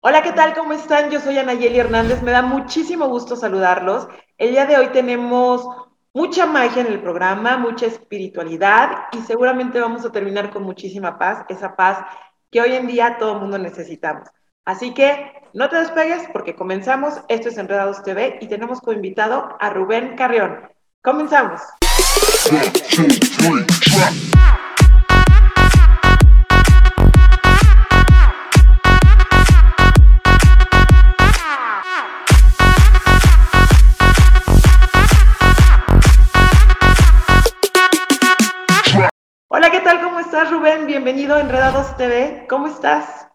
Hola, ¿qué tal? ¿Cómo están? Yo soy Anayeli Hernández. Me da muchísimo gusto saludarlos. El día de hoy tenemos mucha magia en el programa, mucha espiritualidad y seguramente vamos a terminar con muchísima paz, esa paz que hoy en día todo el mundo necesitamos. Así que no te despegues porque comenzamos. Esto es Enredados TV y tenemos como invitado a Rubén Carrión. Comenzamos. Hola, ¿qué tal? ¿Cómo estás, Rubén? Bienvenido a Enredados TV. ¿Cómo estás?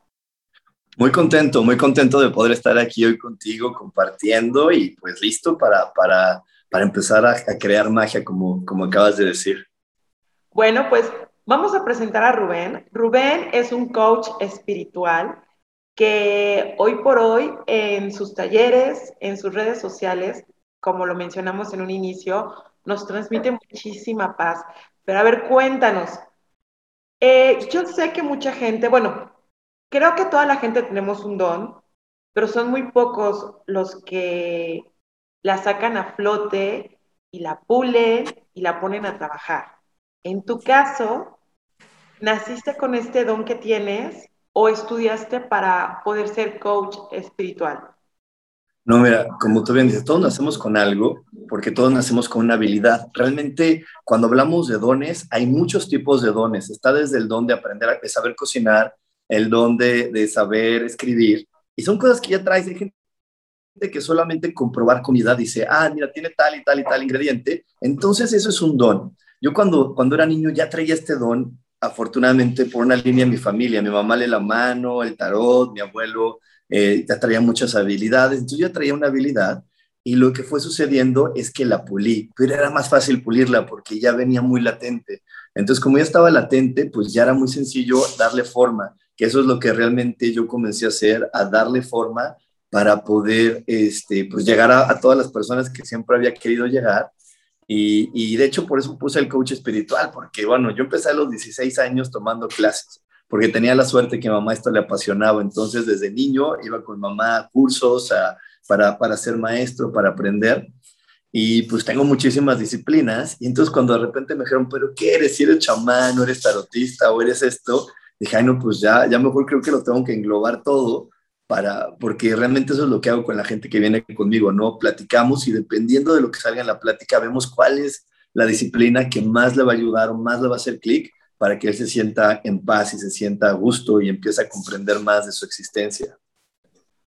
Muy contento, muy contento de poder estar aquí hoy contigo compartiendo y pues listo para, para, para empezar a, a, crear magia, como, como acabas de decir. Bueno, pues vamos a presentar a Rubén. Rubén es un coach espiritual que hoy por hoy en sus talleres, en sus redes sociales, como lo mencionamos en un inicio, nos transmite muchísima paz. Pero a ver, cuéntanos. Eh, yo sé que mucha gente, bueno, creo que toda la gente tenemos un don, pero son muy pocos los que la sacan a flote y la pulen y la ponen a trabajar. En tu caso, ¿naciste con este don que tienes o estudiaste para poder ser coach espiritual? No, mira, como tú bien dices, todos nacemos con algo, porque todos nacemos con una habilidad. Realmente, cuando hablamos de dones, hay muchos tipos de dones. Está desde el don de aprender a saber cocinar, el don de, de, saber escribir, y son cosas que ya traes. Hay gente que solamente comprobar comida dice, ah, mira, tiene tal y tal y tal ingrediente. Entonces, eso es un don. Yo cuando, cuando era niño ya traía este don, afortunadamente, por una línea de mi familia. Mi mamá le la mano, el tarot, mi abuelo eh, ya traía muchas habilidades, entonces yo traía una habilidad y lo que fue sucediendo es que la pulí, pero era más fácil pulirla porque ya venía muy latente. Entonces, como ya estaba latente, pues ya era muy sencillo darle forma, que eso es lo que realmente yo comencé a hacer, a darle forma para poder este, pues llegar a, a todas las personas que siempre había querido llegar. Y, y, de hecho por eso puse el coach espiritual, porque bueno, yo empecé a los 16 años tomando clases porque tenía la suerte que a mamá esto le apasionaba. Entonces, desde niño iba con mamá a cursos a, para, para ser maestro, para aprender. Y pues tengo muchísimas disciplinas. Y entonces cuando de repente me dijeron, pero ¿qué eres? Si eres chamán, o eres tarotista, o eres esto, dije, ay, no, pues ya, ya mejor creo que lo tengo que englobar todo. Para, porque realmente eso es lo que hago con la gente que viene conmigo, ¿no? Platicamos y dependiendo de lo que salga en la plática, vemos cuál es la disciplina que más le va a ayudar o más le va a hacer clic para que él se sienta en paz y se sienta a gusto y empiece a comprender más de su existencia.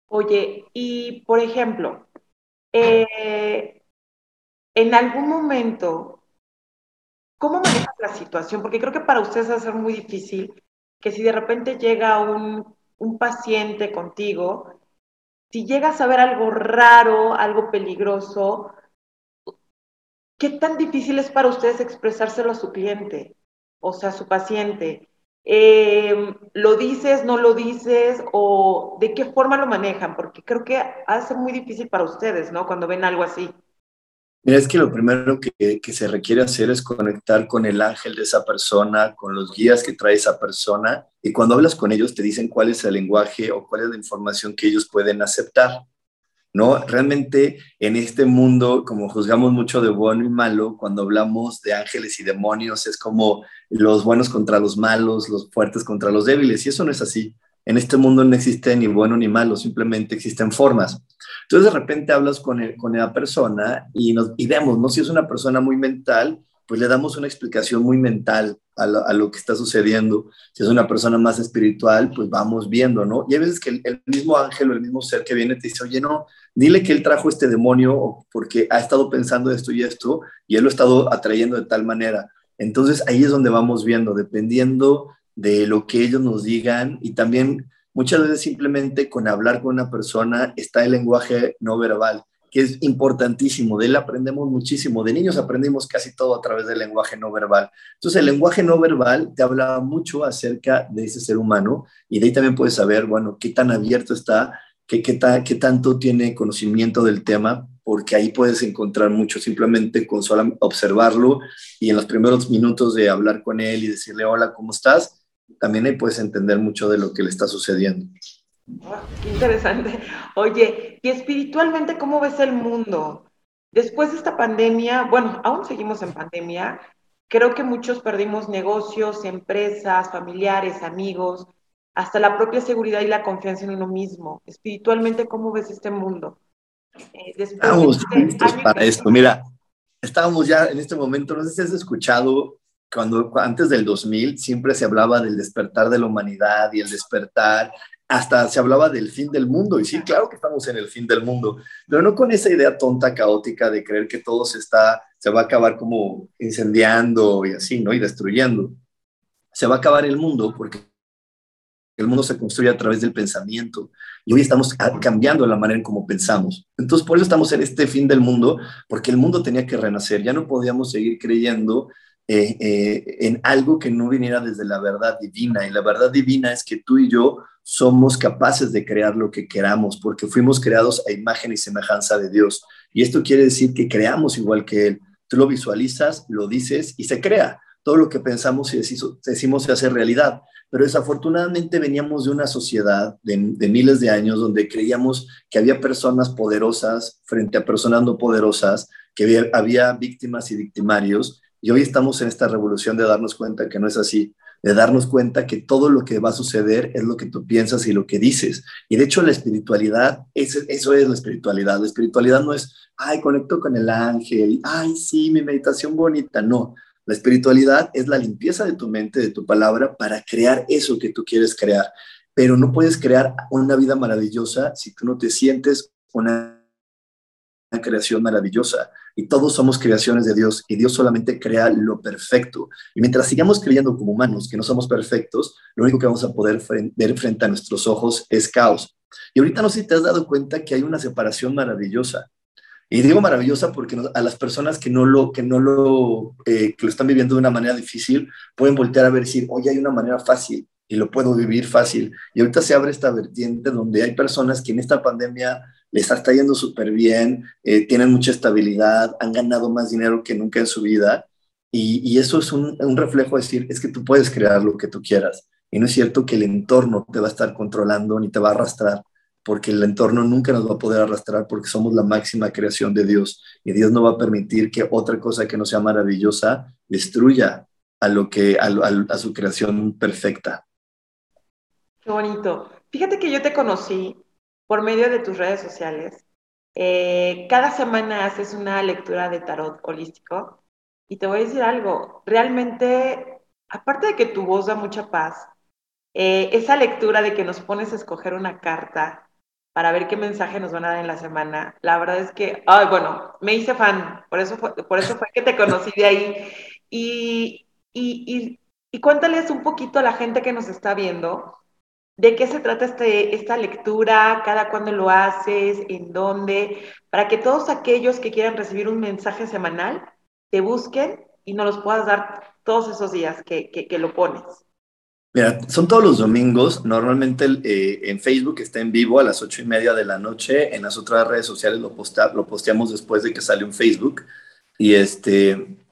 Oye, y por ejemplo, eh, en algún momento, ¿cómo manejas la situación? Porque creo que para ustedes va a ser muy difícil que si de repente llega un, un paciente contigo, si llegas a ver algo raro, algo peligroso, ¿qué tan difícil es para ustedes expresárselo a su cliente? o sea, su paciente. Eh, ¿Lo dices, no lo dices o de qué forma lo manejan? Porque creo que hace muy difícil para ustedes, ¿no? Cuando ven algo así. Mira, es que lo primero que, que, se requiere hacer es conectar con el ángel de esa persona, con los guías que trae esa persona, y cuando hablas con ellos te dicen cuál es el lenguaje o cuál es la información que ellos pueden aceptar. ¿no? Realmente en este mundo, como juzgamos mucho de bueno y malo, cuando hablamos de ángeles y demonios, es como los buenos contra los malos, los fuertes contra los débiles, y eso no es así. En este mundo no existe ni bueno ni malo, simplemente existen formas. Entonces de repente hablas con, el, con la persona y, nos, y vemos, ¿no? Si es una persona muy mental, pues le damos una explicación muy mental a lo, a lo, que está sucediendo. Si es una persona más espiritual, pues vamos viendo, ¿no? Y hay veces que el, el, mismo ángel o el mismo ser que viene te dice, oye, no, dile que él trajo este demonio porque ha estado pensando esto y esto, y él lo ha estado atrayendo de tal manera. Entonces ahí es donde vamos viendo, dependiendo de lo que ellos nos digan y también muchas veces simplemente con hablar con una persona está el lenguaje no verbal que es importantísimo. De él aprendemos muchísimo. De niños aprendimos casi todo a través del lenguaje no verbal. Entonces, el lenguaje no verbal te habla mucho acerca de ese ser humano y de ahí también puedes saber, bueno, qué tan abierto está, qué, qué, ta, qué tanto tiene conocimiento del tema, porque ahí puedes encontrar mucho simplemente con solo observarlo y en los primeros minutos de hablar con él y decirle, hola, ¿cómo estás? También ahí puedes entender mucho de lo que le está sucediendo. interesante. Oye, y espiritualmente, ¿cómo ves el mundo? Después de esta pandemia, bueno, aún seguimos en pandemia, creo que muchos perdimos negocios, empresas, familiares, amigos, hasta la propia seguridad y la confianza en uno mismo. Espiritualmente, ¿cómo ves este mundo? Eh, Estamos este listos para esto. Mira, estábamos ya en este momento, no sé si has escuchado, cuando antes del 2000 siempre se hablaba del despertar de la humanidad y el despertar hasta se hablaba del fin del mundo. Y sí, claro que estamos en el fin del mundo, pero no con esa idea tonta, caótica de creer que todo se, está, se va a acabar como incendiando y así, ¿no? Y destruyendo. Se va a acabar el mundo porque el mundo se construye a través del pensamiento y hoy estamos cambiando la manera en cómo pensamos. Entonces, por eso estamos en este fin del mundo, porque el mundo tenía que renacer. Ya no podíamos seguir creyendo eh, eh, en algo que no viniera desde la verdad divina. Y la verdad divina es que tú y yo somos capaces de crear lo que queramos, porque fuimos creados a imagen y semejanza de Dios. Y esto quiere decir que creamos igual que Él. Tú lo visualizas, lo dices y se crea. Todo lo que pensamos y decimos se hace realidad. Pero desafortunadamente veníamos de una sociedad de, miles de años donde creíamos que había personas poderosas frente a personas no poderosas, que había víctimas y victimarios. Y hoy estamos en esta revolución de darnos cuenta que no es así de darnos cuenta que todo lo que va a suceder es lo que tú piensas y lo que dices. Y de hecho la espiritualidad, eso, es la espiritualidad. La espiritualidad no es, ay, conecto con el ángel, ay, sí, mi meditación bonita. No, la espiritualidad es la limpieza de tu mente, de tu palabra, para crear eso que tú quieres crear. Pero no puedes crear una vida maravillosa si tú no te sientes una creación maravillosa y todos somos creaciones de Dios y Dios solamente crea lo perfecto. Y mientras sigamos creyendo como humanos que no somos perfectos, lo único que vamos a poder ver frente a nuestros ojos es caos. Y ahorita no sé si te has dado cuenta que hay una separación maravillosa. Y digo maravillosa porque a las personas que no lo, que no lo, eh, que lo están viviendo de una manera difícil, pueden voltear a ver y decir, oye, hay una manera fácil y lo puedo vivir fácil. Y ahorita se abre esta vertiente donde hay personas que en esta pandemia les está yendo súper bien, eh, tienen mucha estabilidad, han ganado más dinero que nunca en su vida. Y, eso es un, un, reflejo de decir, es que tú puedes crear lo que tú quieras. Y no es cierto que el entorno te va a estar controlando ni te va a arrastrar, porque el entorno nunca nos va a poder arrastrar porque somos la máxima creación de Dios. Y Dios no va a permitir que otra cosa que no sea maravillosa destruya a, lo que, a, a su creación perfecta. Qué bonito. Fíjate que yo te conocí por medio de tus redes sociales. Eh, cada semana haces una lectura de tarot holístico y te voy a decir algo, realmente, aparte de que tu voz da mucha paz, eh, esa lectura de que nos pones a escoger una carta para ver qué mensaje nos van a dar en la semana, la verdad es que, ay, bueno, me hice fan, por eso fue, por eso fue que te conocí de ahí. Y, y, y, y cuéntales un poquito a la gente que nos está viendo ¿De qué se trata este, esta lectura? ¿Cada cuándo lo haces? ¿En dónde? Para que todos aquellos que quieran recibir un mensaje semanal te busquen y nos los puedas dar todos esos días que, que, lo pones. Mira, son todos los domingos. Normalmente eh, en Facebook está en vivo a las ocho y media de la noche. En las otras redes sociales lo, lo posteamos después de que sale un Facebook. Y este,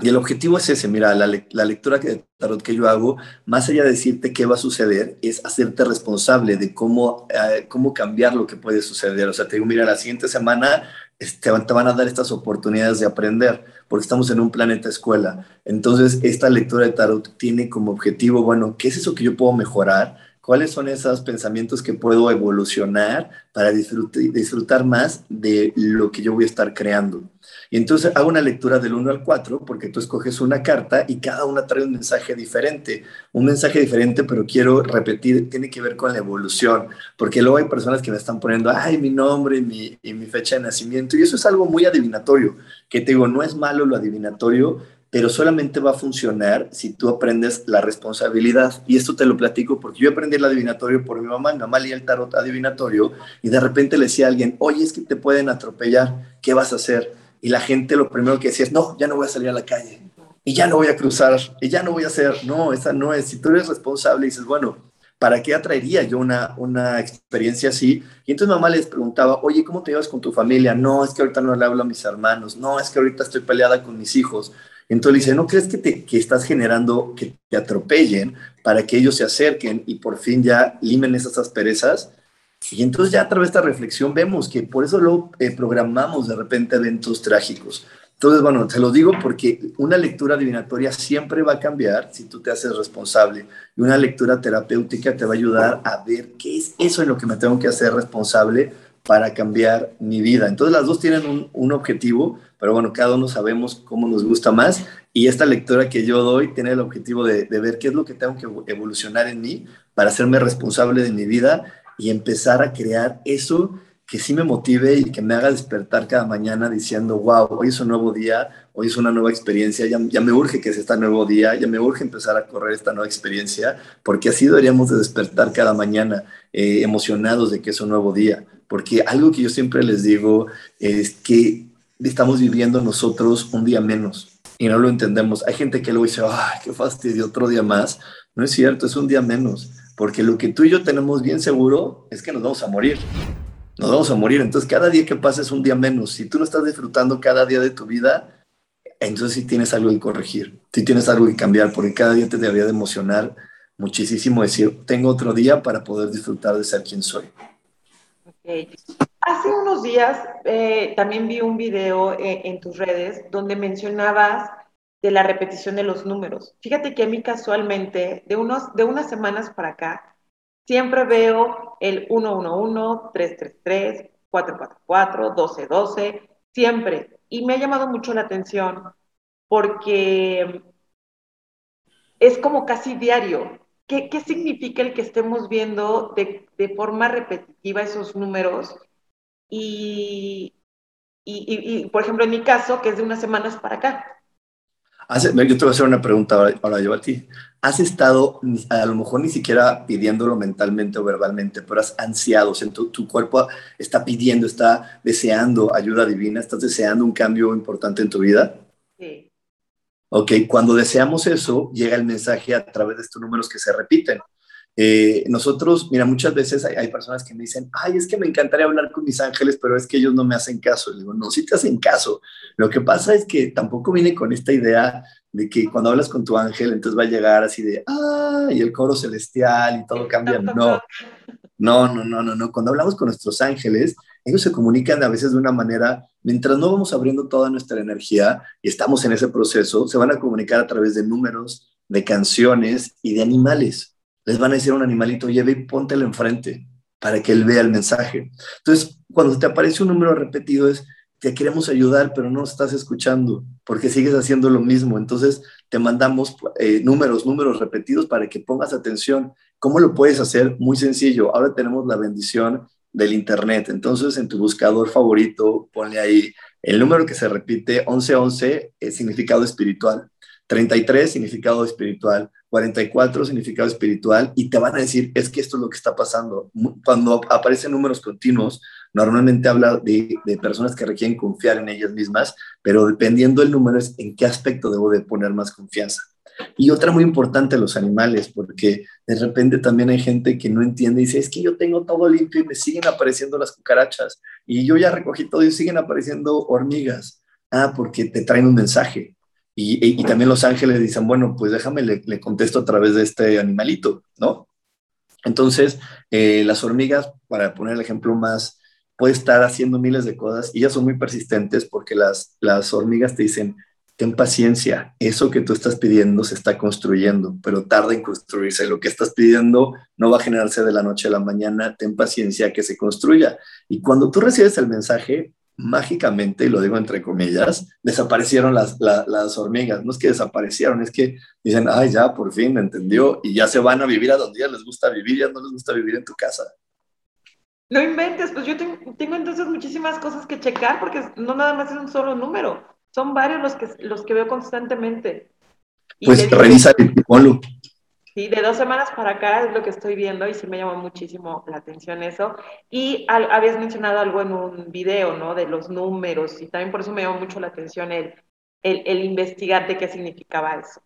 y el objetivo es ese, mira, la, lectura de tarot que yo hago, más allá de decirte qué va a suceder, es hacerte responsable de cómo, eh, cómo cambiar lo que puede suceder. O sea, te digo, mira, la siguiente semana este, te van a dar estas oportunidades de aprender, porque estamos en un planeta escuela. Entonces, esta lectura de tarot tiene como objetivo, bueno, ¿qué es eso que yo puedo mejorar? ¿Cuáles son esos pensamientos que puedo evolucionar para disfrutar más de lo que yo voy a estar creando? Y entonces hago una lectura del 1 al 4 porque tú escoges una carta y cada una trae un mensaje diferente. Un mensaje diferente, pero quiero repetir, tiene que ver con la evolución, porque luego hay personas que me están poniendo, ay, mi nombre y mi, mi fecha de nacimiento. Y eso es algo muy adivinatorio, que te digo, no es malo lo adivinatorio, pero solamente va a funcionar si tú aprendes la responsabilidad. Y esto te lo platico porque yo aprendí el adivinatorio por mi mamá, mi mamá leía el tarot adivinatorio y de repente le decía a alguien, oye, es que te pueden atropellar, ¿qué vas a hacer? y la gente lo primero que decía es, no, ya no voy a salir a la calle y ya no voy a cruzar y ya no voy a hacer, no, esa no es, si tú eres responsable dices, bueno, ¿para qué atraería yo una, una experiencia así? Y entonces mamá les preguntaba, oye, ¿cómo te llevas con tu familia? No, es que ahorita no le hablo a mis hermanos, no, es que ahorita estoy peleada con mis hijos. Entonces dice, ¿no crees que, te, estás generando que te atropellen para que ellos se acerquen y por fin ya limen esas asperezas? Y entonces ya a través de esta reflexión vemos que por eso lo eh, programamos de repente eventos trágicos. Entonces, bueno, te lo digo porque una lectura adivinatoria siempre va a cambiar si tú te haces responsable. Y una lectura terapéutica te va a ayudar a ver qué es eso en lo que me tengo que hacer responsable para cambiar mi vida. Entonces, las dos tienen un objetivo, pero bueno, cada uno sabemos cómo nos gusta más. Y esta lectura que yo doy tiene el objetivo de, de ver qué es lo que tengo que evolucionar en mí para hacerme responsable de mi vida y empezar a crear eso que sí me motive y que me haga despertar cada mañana diciendo, wow, hoy es un nuevo día, hoy es una nueva experiencia, ya, ya me urge que es este nuevo día, ya me urge empezar a correr esta nueva experiencia, porque así deberíamos de despertar cada mañana eh, emocionados de que es un nuevo día, porque algo que yo siempre les digo es que estamos viviendo nosotros un día menos y no lo entendemos. Hay gente que luego dice, ay, qué fastidio, otro día más. No es cierto, es un día menos, porque lo que tú y yo tenemos bien seguro es que nos vamos a morir nos vamos a morir. Entonces, cada día que pasa es un día menos. Si tú no estás disfrutando cada día de tu vida, entonces sí tienes algo que corregir, sí tienes algo que cambiar, porque cada día te debería de emocionar muchísimo decir, tengo otro día para poder disfrutar de ser quien soy. Hace unos días eh, también vi un video eh, en tus redes donde mencionabas de la repetición de los números. Fíjate que a mí casualmente, de, unos, de unas semanas para acá, Siempre veo el 111, 333, 444, 1212, siempre. Y me ha llamado mucho la atención porque es como casi diario. ¿Qué, significa el que estemos viendo de, forma repetitiva esos números? Y, y, por ejemplo, en mi caso, que es de unas semanas para acá. yo te voy a hacer una pregunta ahora yo a ti has estado a lo mejor ni siquiera pidiéndolo mentalmente o verbalmente, pero has ansiado, o sea, tu, tu, cuerpo está pidiendo, está deseando ayuda divina, estás deseando un cambio importante en tu vida. Sí. Ok, cuando deseamos eso, llega el mensaje a través de estos números que se repiten. Eh, nosotros, mira, muchas veces hay, hay, personas que me dicen, ay, es que me encantaría hablar con mis ángeles, pero es que ellos no me hacen caso. Le digo, no, sí te hacen caso. Lo que pasa es que tampoco viene con esta idea de que cuando hablas con tu ángel, entonces va a llegar así de, ah, y el coro celestial y todo cambia. No, no, no, no, no, no. Cuando hablamos con nuestros ángeles, ellos se comunican a veces de una manera, mientras no vamos abriendo toda nuestra energía y estamos en ese proceso, se van a comunicar a través de números, de canciones y de animales. Les van a decir a un animalito, lleve y póntelo enfrente para que él vea el mensaje. Entonces, cuando te aparece un número repetido es, te queremos ayudar, pero no estás escuchando porque sigues haciendo lo mismo. Entonces te mandamos eh, números, números repetidos para que pongas atención. ¿Cómo lo puedes hacer? Muy sencillo. Ahora tenemos la bendición del Internet. Entonces en tu buscador favorito ponle ahí el número que se repite, 1111, es significado espiritual. 33, significado espiritual, 44, significado espiritual, y te van a decir, es que esto es lo que está pasando. Cuando aparecen números continuos, normalmente habla de, personas que requieren confiar en ellas mismas, pero dependiendo del número es en qué aspecto debo de poner más confianza. Y otra muy importante, los animales, porque de repente también hay gente que no entiende y dice, es que yo tengo todo limpio y me siguen apareciendo las cucarachas, y yo ya recogí todo y siguen apareciendo hormigas. Ah, porque te traen un mensaje. Y, también los ángeles dicen, bueno, pues déjame, le, contesto a través de este animalito, ¿no? Entonces, eh, las hormigas, para poner el ejemplo más, puede estar haciendo miles de cosas y ellas son muy persistentes porque las, las hormigas te dicen, ten paciencia, eso que tú estás pidiendo se está construyendo, pero tarda en construirse. Lo que estás pidiendo no va a generarse de la noche a la mañana, ten paciencia que se construya. Y cuando tú recibes el mensaje, mágicamente, y lo digo entre comillas, desaparecieron las, las hormigas. No es que desaparecieron, es que dicen, ay, ya, por fin me entendió, y ya se van a vivir a donde ya les gusta vivir, ya no les gusta vivir en tu casa. No inventes, pues yo tengo, entonces muchísimas cosas que checar porque no nada más es un solo número, son varios los que, los que veo constantemente. pues revisa el ponlo. Sí, de dos semanas para acá es lo que estoy viendo y sí me llama muchísimo la atención eso. Y habías mencionado algo en un video, ¿no? De los números y también por eso me llamó mucho la atención el, el, el investigar de qué significaba eso.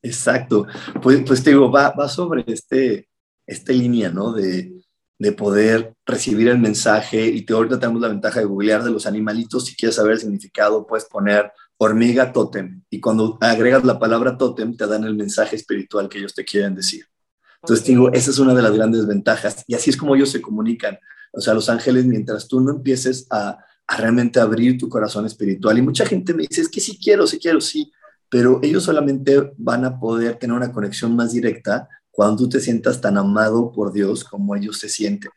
Exacto. Pues, pues te digo, va, va sobre este, esta línea, ¿no? De, de poder recibir el mensaje y te, ahorita tenemos la ventaja de googlear de los animalitos, si quieres saber el significado puedes poner hormiga totem. Y cuando agregas la palabra totem, te dan el mensaje espiritual que ellos te quieren decir. Entonces, digo, esa es una de las grandes ventajas. Y así es como ellos se comunican. O sea, los ángeles, mientras tú no empieces a, a realmente abrir tu corazón espiritual. Y mucha gente me dice, es que sí quiero, sí quiero, sí, pero ellos solamente van a poder tener una conexión más directa cuando tú te sientas tan amado por Dios como ellos se sienten.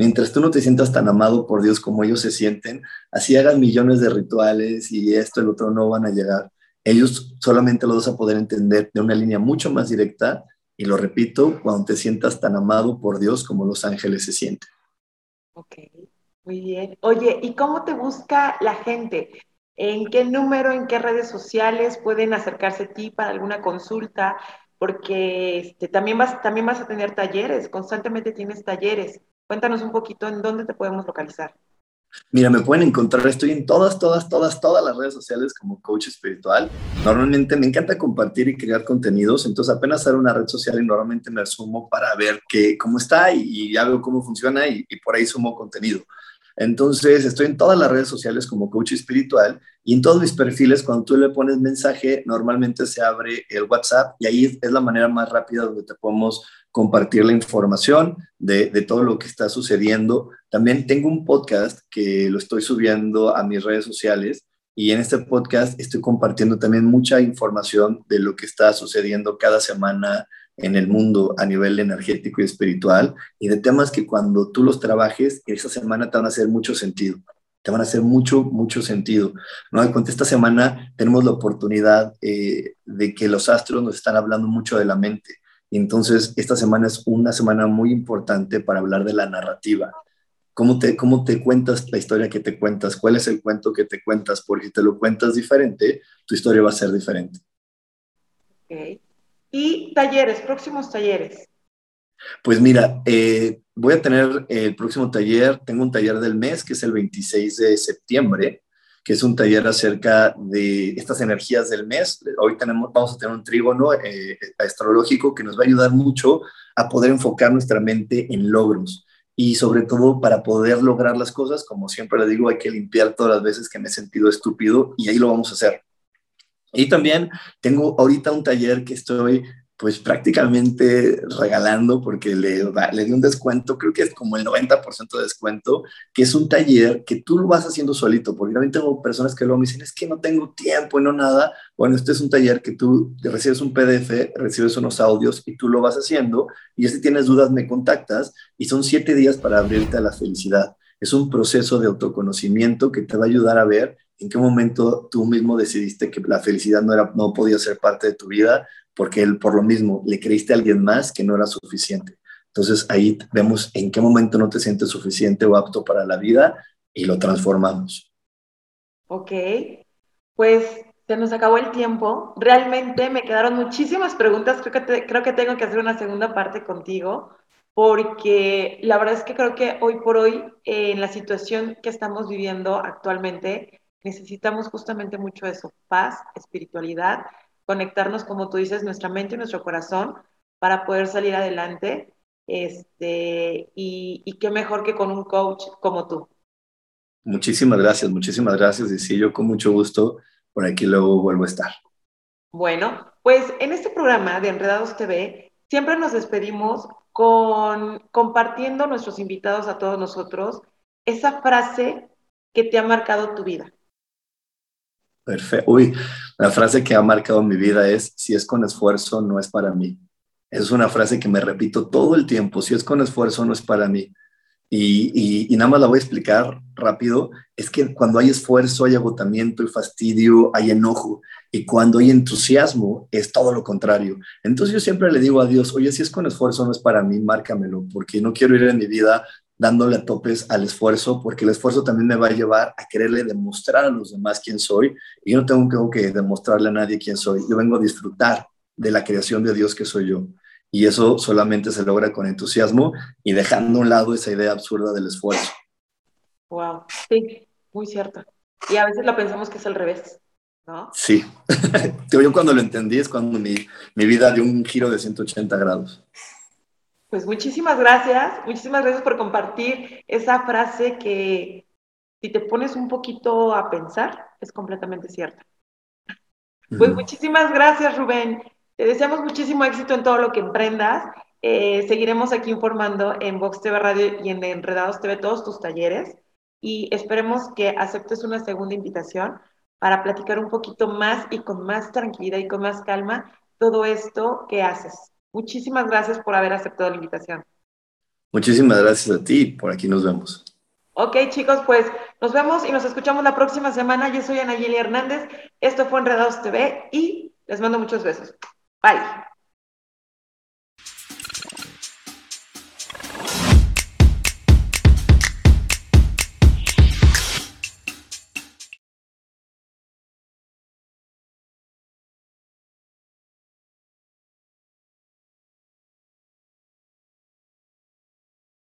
Mientras tú no te sientas tan amado por Dios como ellos se sienten, así hagas millones de rituales y esto el otro no van a llegar. Ellos solamente lo vas a poder entender de una línea mucho más directa y lo repito, cuando te sientas tan amado por Dios como los ángeles se sienten. Ok, muy bien. Oye, ¿y cómo te busca la gente? ¿En qué número, en qué redes sociales pueden acercarse a ti para alguna consulta? Porque este, también, vas, también vas a tener talleres, constantemente tienes talleres. Cuéntanos un poquito en dónde te podemos localizar. Mira, me pueden encontrar, estoy en todas, todas, todas, todas las redes sociales como coach espiritual. Normalmente me encanta compartir y crear contenidos, entonces apenas hago una red social y normalmente me sumo para ver qué, cómo está y, ya veo cómo funciona y, y por ahí sumo contenido. Entonces, estoy en todas las redes sociales como coach espiritual y en todos mis perfiles, cuando tú le pones mensaje, normalmente se abre el WhatsApp y ahí es la manera más rápida donde te podemos compartir la información de, todo lo que está sucediendo. También tengo un podcast que lo estoy subiendo a mis redes sociales y en este podcast estoy compartiendo también mucha información de lo que está sucediendo cada semana en el mundo a nivel energético y espiritual y de temas que cuando tú los trabajes, esta semana te van a hacer mucho sentido. Te van a hacer mucho, mucho sentido. ¿no? esta semana tenemos la oportunidad eh, de que los astros nos están hablando mucho de la mente entonces, esta semana es una semana muy importante para hablar de la narrativa. ¿Cómo te, ¿Cómo te cuentas la historia que te cuentas? ¿Cuál es el cuento que te cuentas? Porque si te lo cuentas diferente, tu historia va a ser diferente. Okay. ¿Y talleres, próximos talleres? Pues mira, eh, voy a tener el próximo taller, tengo un taller del mes que es el 26 de septiembre, que es un taller acerca de estas energías del mes. Hoy tenemos, vamos a tener un trígono eh, astrológico que nos va a ayudar mucho a poder enfocar nuestra mente en logros. Y sobre todo para poder lograr las cosas, como siempre le digo, hay que limpiar todas las veces que me he sentido estúpido y ahí lo vamos a hacer. Y también tengo ahorita un taller que estoy pues prácticamente regalando porque le, le di un descuento, creo que es como el 90% de descuento, que es un taller que tú lo vas haciendo solito, porque también tengo personas que luego me dicen, es que no tengo tiempo y no nada. Bueno, este es un taller que tú recibes un PDF, recibes unos audios y tú lo vas haciendo y si tienes dudas me contactas y son siete días para abrirte a la felicidad. Es un proceso de autoconocimiento que te va a ayudar a ver en qué momento tú mismo decidiste que la felicidad no, era, no podía ser parte de tu vida porque él, por lo mismo, le creíste a alguien más que no era suficiente. Entonces ahí vemos en qué momento no te sientes suficiente o apto para la vida y lo transformamos. Ok, pues se nos acabó el tiempo. Realmente me quedaron muchísimas preguntas. Creo que, creo que tengo que hacer una segunda parte contigo porque la verdad es que creo que hoy por hoy, en la situación que estamos viviendo actualmente, necesitamos justamente mucho eso, paz, espiritualidad conectarnos, como tú dices, nuestra mente y nuestro corazón para poder salir adelante. Este, y, y qué mejor que con un coach como tú. Muchísimas gracias, muchísimas gracias. Y sí, yo con mucho gusto por aquí luego vuelvo a estar. Bueno, pues en este programa de Enredados TV siempre nos despedimos con compartiendo nuestros invitados a todos nosotros esa frase que te ha marcado tu vida. Perfecto. Uy, la frase que ha marcado mi vida es, si es con esfuerzo, no es para mí. Es una frase que me repito todo el tiempo, si es con esfuerzo, no es para mí. Y, nada más la voy a explicar rápido, es que cuando hay esfuerzo hay agotamiento y fastidio, hay enojo, y cuando hay entusiasmo es todo lo contrario. Entonces yo siempre le digo a Dios, oye, si es con esfuerzo no es para mí, márcamelo, porque no quiero ir en mi vida dándole topes al esfuerzo, porque el esfuerzo también me va a llevar a quererle demostrar a los demás quién soy. Y yo no tengo que demostrarle a nadie quién soy. Yo vengo a disfrutar de la creación de Dios que soy yo. Y eso solamente se logra con entusiasmo y dejando a un lado esa idea absurda del esfuerzo. Wow, sí, muy cierto. Y a veces lo pensamos que es al revés, ¿no? Sí. yo cuando lo entendí es cuando mi, mi vida dio un giro de 180 grados. Pues muchísimas gracias, muchísimas gracias por compartir esa frase que si te pones un poquito a pensar es completamente cierta. Pues muchísimas gracias, Rubén. Te deseamos muchísimo éxito en todo lo que emprendas. Eh, seguiremos aquí informando en Vox TV Radio y en Enredados TV todos tus talleres y esperemos que aceptes una segunda invitación para platicar un poquito más y con más tranquilidad y con más calma todo esto que haces. Muchísimas gracias por haber aceptado la invitación. Muchísimas gracias a ti. Por aquí nos vemos. Ok, chicos, pues nos vemos y nos escuchamos la próxima semana. Yo soy Anayeli Hernández. Esto fue Enredados TV y les mando muchos besos. Bye.